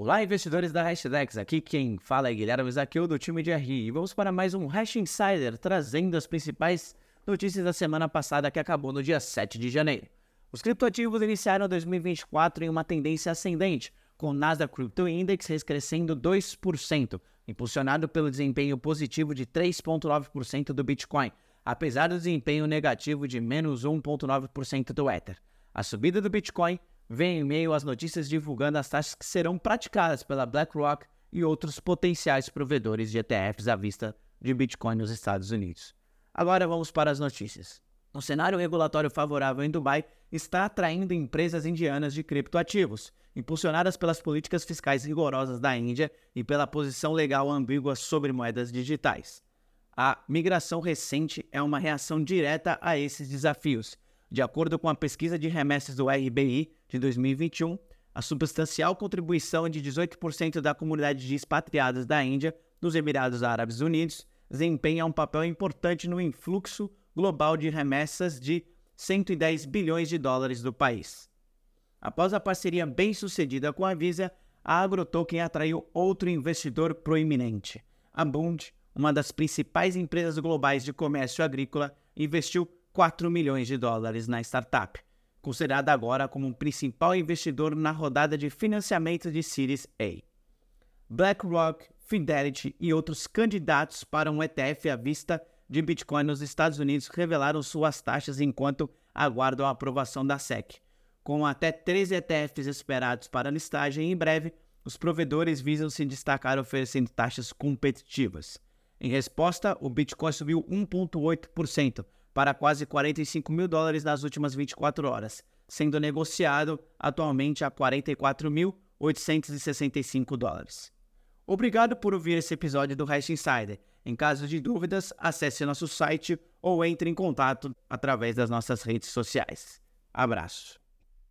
Olá, investidores da Hashdex. Aqui quem fala é Guilherme Zaqueu do time de RI. E vamos para mais um Hash Insider, trazendo as principais notícias da semana passada que acabou no dia 7 de janeiro. Os criptoativos iniciaram 2024 em uma tendência ascendente, com o Nasdaq Crypto Index crescendo 2%, impulsionado pelo desempenho positivo de 3,9% do Bitcoin, apesar do desempenho negativo de menos 1,9% do Ether. A subida do Bitcoin vem em meio às notícias divulgando as taxas que serão praticadas pela BlackRock e outros potenciais provedores de ETFs à vista de Bitcoin nos Estados Unidos. Agora vamos para as notícias. O cenário regulatório favorável em Dubai está atraindo empresas indianas de criptoativos, impulsionadas pelas políticas fiscais rigorosas da Índia e pela posição legal ambígua sobre moedas digitais. A migração recente é uma reação direta a esses desafios de acordo com a pesquisa de remessas do RBI de 2021, a substancial contribuição de 18% da comunidade de expatriados da Índia nos Emirados Árabes Unidos desempenha um papel importante no influxo global de remessas de 110 bilhões de dólares do país. Após a parceria bem-sucedida com a Visa, a AgroToken atraiu outro investidor proeminente. A Bund, uma das principais empresas globais de comércio agrícola, investiu 4 milhões de dólares na startup, considerada agora como o principal investidor na rodada de financiamento de Series A. BlackRock, Fidelity e outros candidatos para um ETF à vista de Bitcoin nos Estados Unidos revelaram suas taxas enquanto aguardam a aprovação da SEC. Com até 13 ETFs esperados para listagem em breve, os provedores visam se destacar oferecendo taxas competitivas. Em resposta, o Bitcoin subiu 1,8%, para quase 45 mil dólares nas últimas 24 horas, sendo negociado atualmente a 44.865 dólares. Obrigado por ouvir esse episódio do Hash Insider. Em caso de dúvidas, acesse nosso site ou entre em contato através das nossas redes sociais. Abraço.